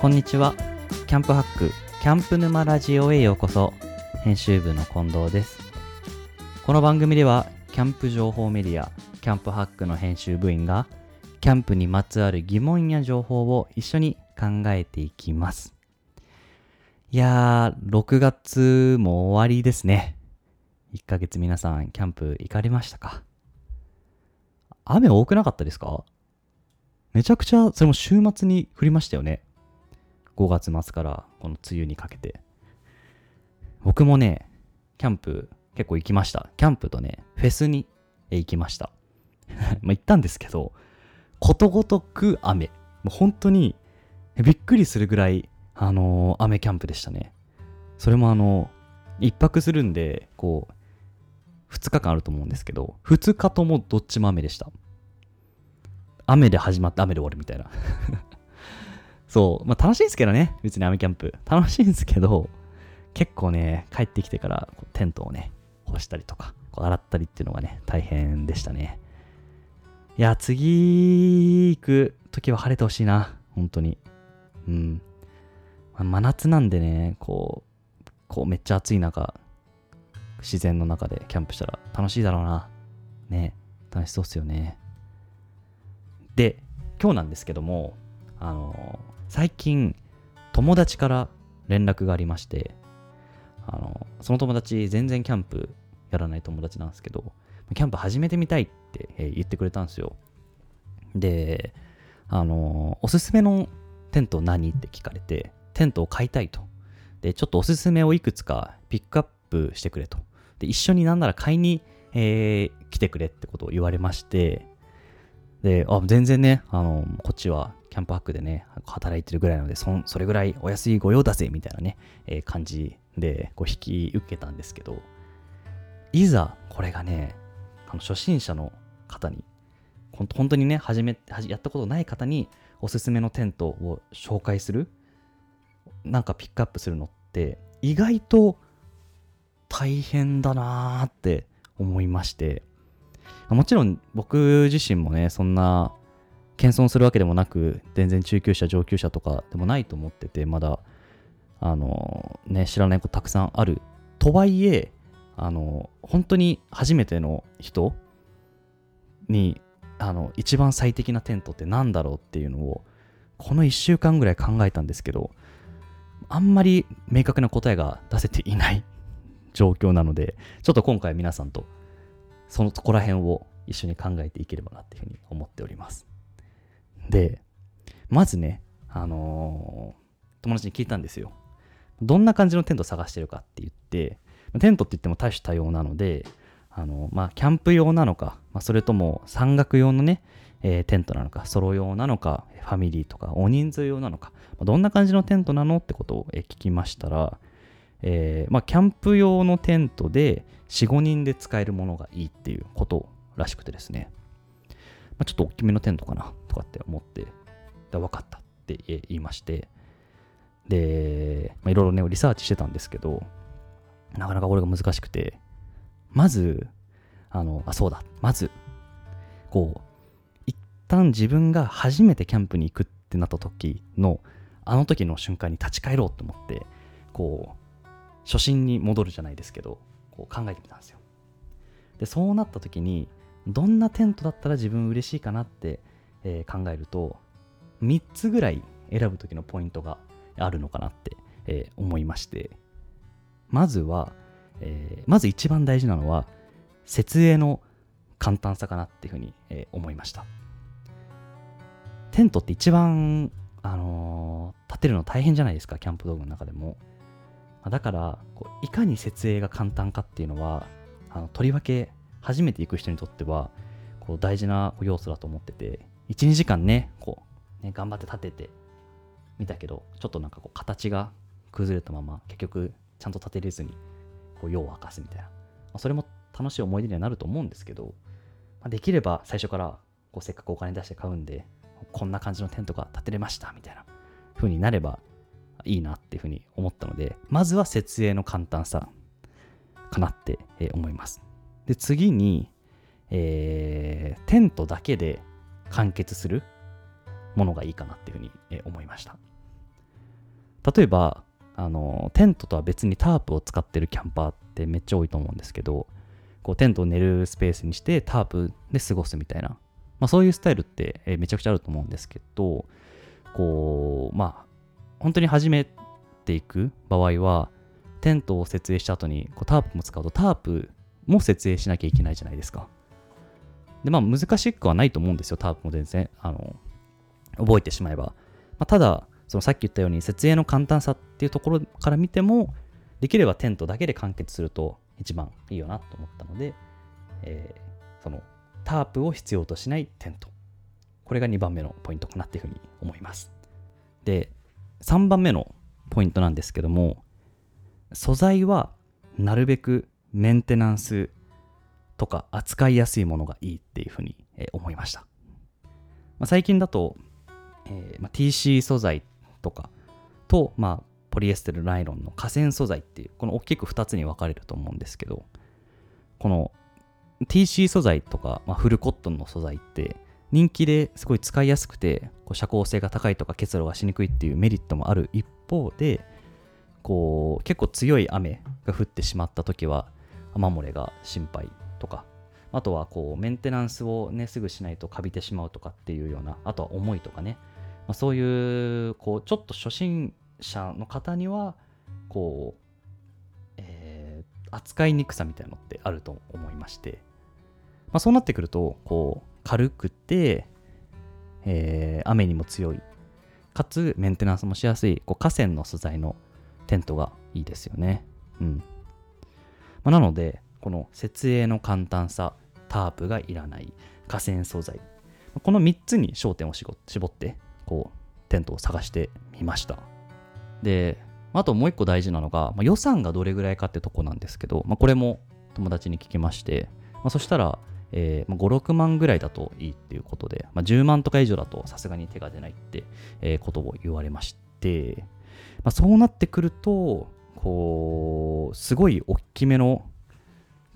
こんにちは。キャンプハック、キャンプ沼ラジオへようこそ。編集部の近藤です。この番組では、キャンプ情報メディア、キャンプハックの編集部員が、キャンプにまつわる疑問や情報を一緒に考えていきます。いやー、6月も終わりですね。1ヶ月皆さん、キャンプ行かれましたか？雨多くなかったですか？めちゃくちゃ、それも週末に降りましたよね。5月末からこの梅雨にかけて。僕もね、キャンプ結構行きました。キャンプとね、フェスに行きました。まあ行ったんですけど、ことごとく雨。もう本当にびっくりするぐらい、あのー雨キャンプでしたね。それもあの、一泊するんで、こう、2日間あると思うんですけど、2日ともどっちも雨でした。雨で始まって雨で終わるみたいな。そう、まあ楽しいんですけどね、別に雨キャンプ。楽しいんですけど、結構ね、帰ってきてからテントをね、干したりとか、こう洗ったりっていうのがね、大変でしたね。いや、次行く時は晴れてほしいな、本当に。うん。まあ真夏なんでね、こう、こうめっちゃ暑い中、自然の中でキャンプしたら楽しいだろうな。ね、楽しそうっすよね。で、今日なんですけども、あの、最近、友達から連絡がありまして、あの、その友達、全然キャンプやらない友達なんですけど、キャンプ始めてみたいって、言ってくれたんですよ。で、あの、おすすめのテント何って聞かれて、テントを買いたいと。で、ちょっとおすすめをいくつかピックアップしてくれと。で、一緒になんなら買いに、えー来てくれってことを言われまして、で、あ、全然ね、あの、こっちはキャンプハックでね、働いてるぐらいなので、そそれぐらいお安いご用だぜ、みたいなね、えー感じで、こう引き受けたんですけど、いざ、これがね、あの初心者の方に、本当にね、始め、やったことない方に、おすすめのテントを紹介する、なんかピックアップするのって、意外と大変だなーって思いまして、もちろん僕自身もね、そんな謙遜するわけでもなく、全然中級者、上級者とかでもないと思ってて、まだ、あの、ね、知らないことたくさんある。とはいえ、あの、本当に初めての人に、あの、一番最適なテントって何だろうっていうのを、この1週間ぐらい考えたんですけど、あんまり明確な答えが出せていない 状況なので、ちょっと今回皆さんとそのとこら辺を一緒に考えていければなっていうふうに思っております。で、まずね、あのー友達に聞いたんですよ。どんな感じのテント探してるかって言って、テントって言っても多種多様なので、あのまあ、キャンプ用なのか、まあ、それとも山岳用のね、えーテントなのか、ソロ用なのか、ファミリーとか、大人数用なのか、まあどんな感じのテントなのってことをえ聞きましたら、えまあ、キャンプ用のテントで4、5人で使えるものがいいっていうことらしくてですね、まあ、ちょっと大きめのテントかなとかって思って、分かったって言いまして、で、いろいろね、リサーチしてたんですけど、なかなかこれが難しくて、まず、あの、あ、そうだ、まず、こう、一旦自分が初めてキャンプに行くってなった時の、あの時の瞬間に立ち返ろうと思って、こう、初心に戻るじゃないですけど、こう考えてみたんですよ。で、そうなった時に、どんなテントだったら自分嬉しいかなって、えー考えると、3つぐらい選ぶ時のポイントがあるのかなって、えー思いまして、まずは、えーまず一番大事なのは、設営の簡単さかなっていうふうに、えー思いました。テントって一番、あの立てるの大変じゃないですか、キャンプ道具の中でも。だから、こういかに設営が簡単かっていうのは、あのとりわけ初めて行く人にとっては、こう大事な要素だと思ってて、1、2時間ね、こう、ね、頑張って立ててみたけど、ちょっとなんかこう形が崩れたまま、結局ちゃんと立てれずに、こう夜を明かすみたいな。まあそれも楽しい思い出にはなると思うんですけど、まあできれば最初からこうせっかくお金出して買うんで、こんな感じのテントが建てれましたみたいな風になればいいなっていう風に思ったので、まずは設営の簡単さかなって思います。で、次に、えーテントだけで完結するものがいいかなっていうふうに、え思いました。例えばあのテントとは別にタープを使ってるキャンパーってめっちゃ多いと思うんですけどこうテントを寝るスペースにしてタープで過ごすみたいな、まあ、そういうスタイルって、えめちゃくちゃあると思うんですけどこうまあ本当に始めていく場合はテントを設営した後にこうタープも使うとタープも設営しなきゃいけないじゃないですか。で、まあ難しくはないと思うんですよ、タープも全然。あの、覚えてしまえば。まあ、ただ、そのさっき言ったように設営の簡単さっていうところから見ても、できればテントだけで完結すると一番いいよなと思ったので、えー、そのタープを必要としないテント。これが2番目のポイントかなっていうふうに思います。で、3番目のポイントなんですけども、素材はなるべくメンテナンスとか扱いやすいものがいいっていうふうに思いました。まあ、最近だと、えーまあ、TC 素材とかと、まあ、ポリエステルナイロンの河川素材っていうこの大きく2つに分かれると思うんですけどこの TC 素材とか、まあ、フルコットンの素材って人気ですごい使いやすくてこう遮光性が高いとか結露がしにくいっていうメリットもある一方でこう結構強い雨が降ってしまった時は雨漏れが心配とかあとはこうメンテナンスをねすぐしないとカビてしまうとかっていうようなあとは重いとかね、まあ、そういうこうちょっと初心者の方にはこう、えー、扱いにくさみたいなのってあると思いまして、まあ、そうなってくるとこう軽くて、えー、雨にも強いかつメンテナンスもしやすいこう河川の素材のテントがいいですよね。うん。まあ、なので、この設営の簡単さ、タープがいらない、河川素材、この3つに焦点を絞って、こう、テントを探してみました。で、あともう一個大事なのが、まあ、予算がどれぐらいかってとこなんですけど、まあ、これも友達に聞きまして、まあ、そしたら、えー、5、6万ぐらいだといいっていうことで、まあ、10万とか以上だとさすがに手が出ないって、えー、ことを言われまして、まあ、そうなってくると、こう、すごい大きめの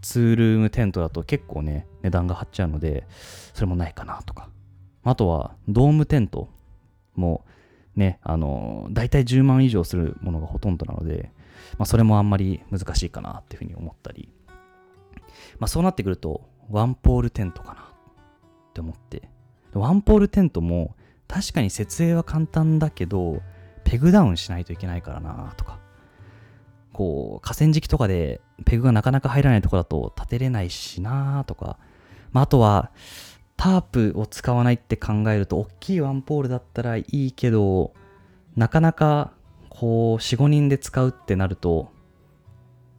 ツールームテントだと結構ね、値段が張っちゃうので、それもないかなとか。あとは、ドームテントもね、あの、大体10万以上するものがほとんどなので、まあ、それもあんまり難しいかなっていうふうに思ったり、まあ、そうなってくると、ワンポールテントかなって思って、ワンポールテントも確かに設営は簡単だけど、ペグダウンしないといけないからなとか、こう、河川敷とかでペグがなかなか入らないとこだと立てれないしなとか、まあ、あとは、タープを使わないって考えると、大きいワンポールだったらいいけど、なかなか、こう、4、5人で使うってなると、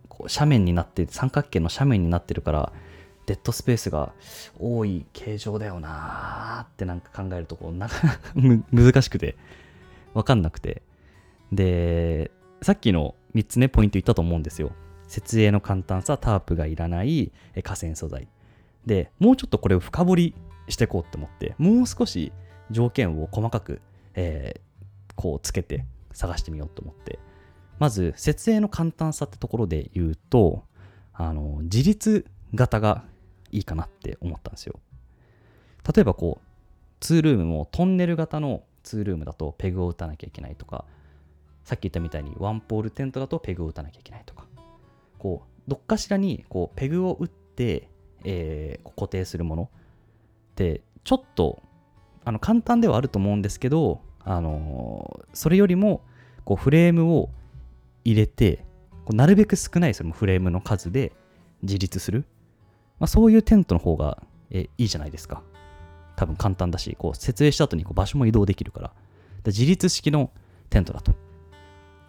こう斜面になって、三角形の斜面になってるから、デッドスペースが多い形状だよなーってなんか考えるとこうなかなか難しくてわかんなくて。で、さっきの3つね、ポイント言ったと思うんですよ。設営の簡単さ、タープがいらない河川素材。で、もうちょっとこれを深掘りしていこうって思って、もう少し条件を細かく、えー、こうつけて探してみようと思って。まず、設営の簡単さってところで言うと、あの、自立型がいいかなって思ったんですよ。例えばこう、ツールームもトンネル型のツールームだとペグを打たなきゃいけないとか、さっき言ったみたいにワンポールテントだとペグを打たなきゃいけないとか、こう、どっかしらにこうペグを打って、えー、固定するものってちょっとあの簡単ではあると思うんですけど、あのー、それよりもこうフレームを入れてこうなるべく少ないそのフレームの数で自立する、まあ、そういうテントの方が、えいいじゃないですか。多分簡単だし、こう設営した後にこう場所も移動できるから。で自立式のテントだと。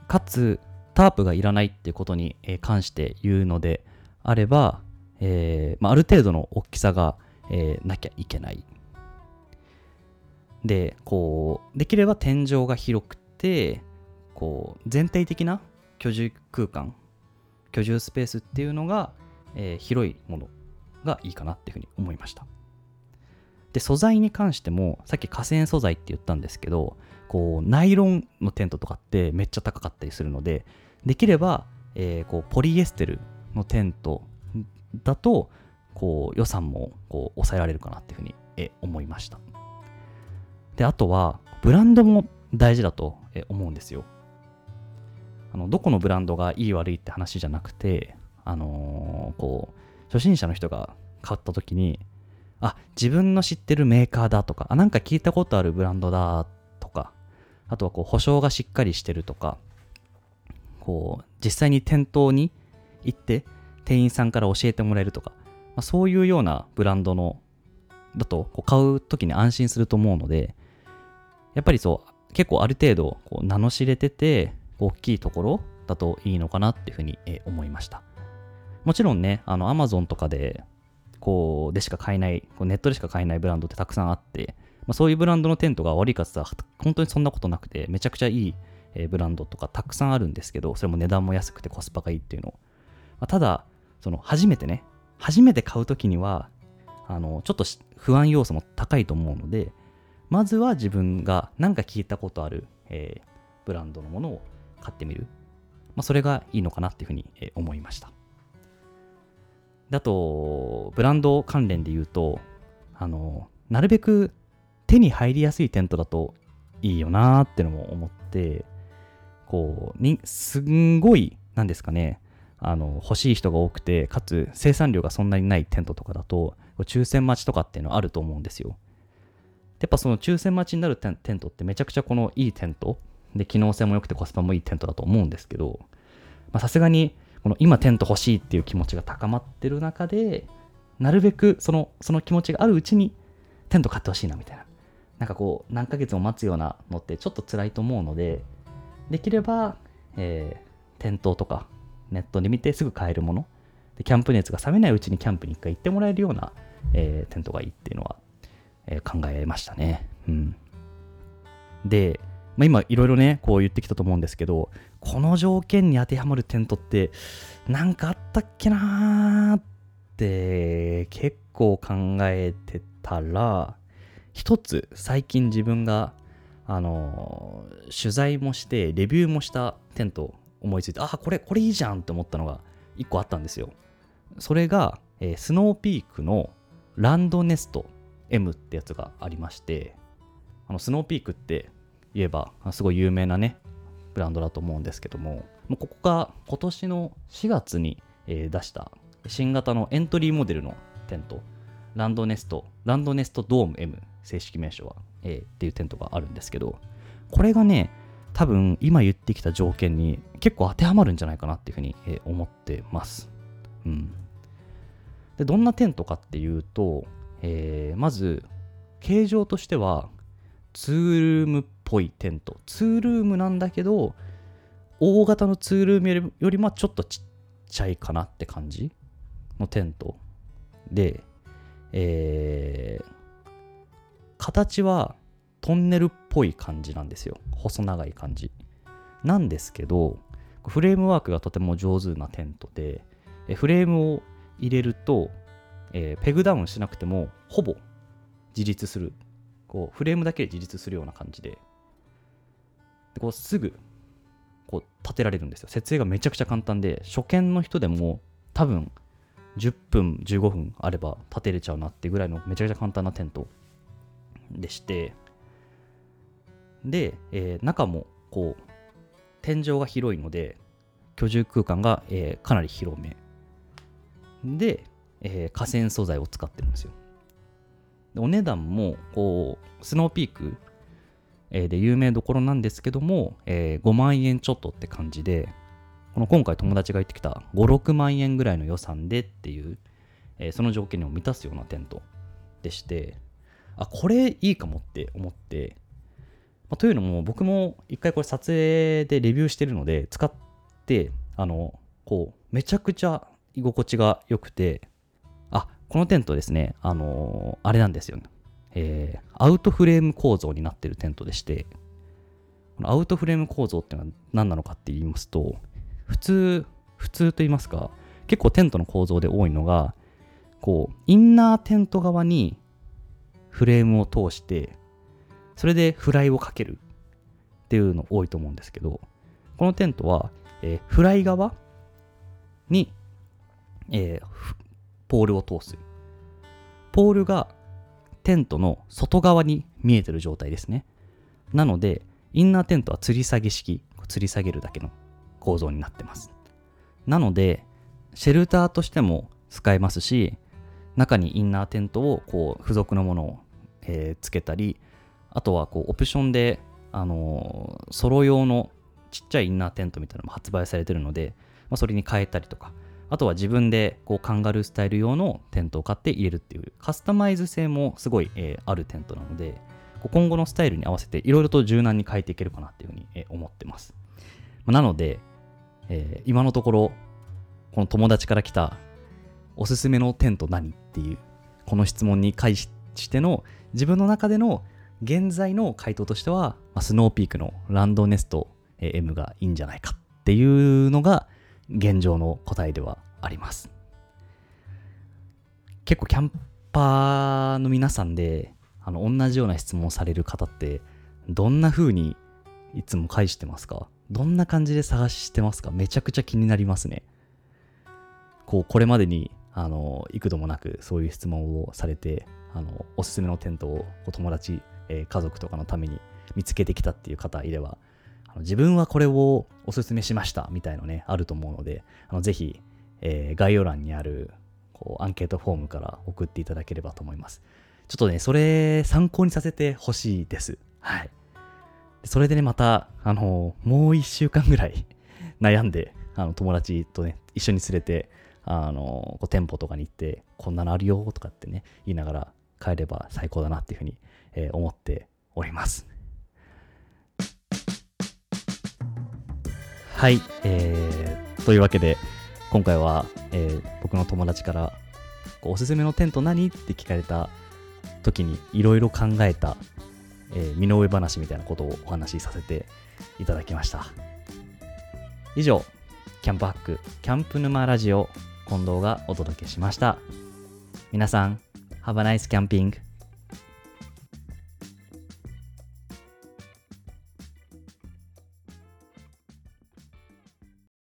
かつ、タープがいらないっていうことに関して言うのであれば、えーまあ、ある程度の大きさが、えー、なきゃいけない。で、こう、できれば天井が広くて、こう、全体的な居住空間、居住スペースっていうのが、えー、広いものがいいかなっていうふうに思いました。で、素材に関しても、さっき河川素材って言ったんですけど、こう、ナイロンのテントとかってめっちゃ高かったりするので、できれば、えー、こう、ポリエステルのテントだと、こう、予算もこう抑えられるかなっていうふうに、思いました。で、あとは、ブランドも大事だと思うんですよ。あのどこのブランドがいい悪いって話じゃなくて、あのーこう初心者の人が買った時にあ自分の知ってるメーカーだとかあなんか聞いたことあるブランドだとかあとはこう保証がしっかりしてるとかこう実際に店頭に行って店員さんから教えてもらえるとか、まあ、そういうようなブランドのだとこう買う時に安心すると思うのでやっぱりそう結構ある程度こう名の知れてて大きいところだといいのかなっていうふうに思いました。もちろんねあの Amazon とかでこうでしか買えないこうネットでしか買えないブランドってたくさんあって、まあ、そういうブランドのテントが悪いかつったら本当にそんなことなくてめちゃくちゃいいえブランドとかたくさんあるんですけど、それも値段も安くてコスパがいいっていうの。まあただ、その初めてね、初めて買うときには、あの、ちょっと不安要素も高いと思うので、まずは自分が何か聞いたことある、えーブランドのものを買ってみる。まあ、それがいいのかなっていうふうに、思いました。であと、ブランド関連で言うと、あの、なるべく手に入りやすいテントだといいよなーってのも思って、こう、にすんごい、なんですかね、あの、欲しい人が多くて、かつ生産量がそんなにないテントとかだと、抽選待ちとかっていうのはあると思うんですよ。やっぱその抽選待ちになるテンテントってめちゃくちゃこのいいテントで機能性も良くてコスパもいいテントだと思うんですけどさすがにこの今テント欲しいっていう気持ちが高まってる中でなるべくそのその気持ちがあるうちにテント買ってほしいなみたいななんかこう何ヶ月も待つようなのってちょっと辛いと思うのでできれば、えー店頭とかネットで見てすぐ買えるものでキャンプ熱が冷めないうちにキャンプに一回行ってもらえるような、えーテントがいいっていうのは、えー考えましたね。うん。で、まあ、今いろいろね、こう言ってきたと思うんですけど、この条件に当てはまるテントってなんかあったっけなーって結構考えてたら、一つ最近自分があの取材もしてレビューもしたテント思いついてあこれこれいいじゃんって思ったのが一個あったんですよ。それが、えースノーピークのランドネスト M ってやつがありましてあのスノーピークって言えばすごい有名なねブランドだと思うんですけどももうここが今年の4月に、え出した新型のエントリーモデルのテントランドネストランドネストドーム M 正式名称は、えーっていうテントがあるんですけどこれがね多分今言ってきた条件に結構当てはまるんじゃないかなっていうふうに、思ってます。うん。で、どんなテントかっていうと、えーまず、形状としては、ツールームっぽいテント。ツールームなんだけど、大型のツールームよりもちょっとちっちゃいかなって感じのテント。で、えー形はトンネルっぽい感じなんですよ。細長い感じ。なんですけど、フレームワークがとても上手なテントで、フレームを入れると、えーペグダウンしなくても、ほぼ自立する。こう、フレームだけで自立するような感じで、でこうすぐ、こう、立てられるんですよ。設営がめちゃくちゃ簡単で、初見の人でも多分、10分、15分あれば立てれちゃうなってぐらいのめちゃくちゃ簡単なテントでして、で、えー中もこう天井が広いので居住空間が、えーかなり広め。で、えー河川素材を使ってるんですよ。お値段もこうスノーピーク、で有名どころなんですけども、えー5万円ちょっとって感じでこの今回友達が言ってきた56万円ぐらいの予算でっていう、えーその条件にも満たすようなテントでしてあこれいいかもって思ってまあというのも僕も一回これ撮影でレビューしてるので使ってあのこうめちゃくちゃ居心地が良くてあこのテントですねあのあれなんですよね。えーアウトフレーム構造になっているテントでしてこのアウトフレーム構造っていうのは何なのかって言いますと普通普通と言いますか結構テントの構造で多いのがこうインナーテント側にフレームを通してそれでフライをかけるっていうの多いと思うんですけど、このテントは、えーフライ側に、えーポールを通す。ポールがテントの外側に見えてる状態ですね。なので、インナーテントは吊り下げ式、吊り下げるだけの構造になってますなのでシェルターとしても使えますし中にインナーテントをこう付属のものを、えーつけたりあとはこうオプションで、あのーソロ用のちっちゃいインナーテントみたいなのも発売されてるので、まあ、それに変えたりとかあとは自分でこうカンガルースタイル用のテントを買って入れるっていうカスタマイズ性もすごい、えーあるテントなので今後のスタイルに合わせていろいろと柔軟に変えていけるかなっていうふうに、えー思ってます、まあなので、えー今のところこの友達から来たおすすめのテント何っていうこの質問に対しての自分の中での現在の回答としては、まあ、スノーピークのランドネスト M がいいんじゃないかっていうのが現状の答えではあります。結構キャンパーの皆さんであの同じような質問をされる方ってどんな風にいつも返してますか？どんな感じで探してますか？めちゃくちゃ気になりますね。こうこれまでにあの幾度もなくそういう質問をされてあのおすすめのテントをこう友達、えー家族とかのために見つけてきたっていう方いれば自分はこれをおすすめしましたみたいのねあると思うのであのぜひ、えー概要欄にあるこうアンケートフォームから送っていただければと思います。ちょっとねそれ参考にさせてほしいです。はい。それでねまたあのもう1週間ぐらい 悩んであの友達とね一緒に連れてあのこう店舗とかに行ってこんなのあるよとかってね言いながら帰れば最高だなっていうふうに、えー思っております。はい、えー、というわけで今回は、えー僕の友達からこうおすすめのテント何って聞かれた時にいろいろ考えた、えー身の上話みたいなことをお話しさせていただきました。以上キャンプハックキャンプ沼ラジオ近藤がお届けしました。皆さん Have a nice camping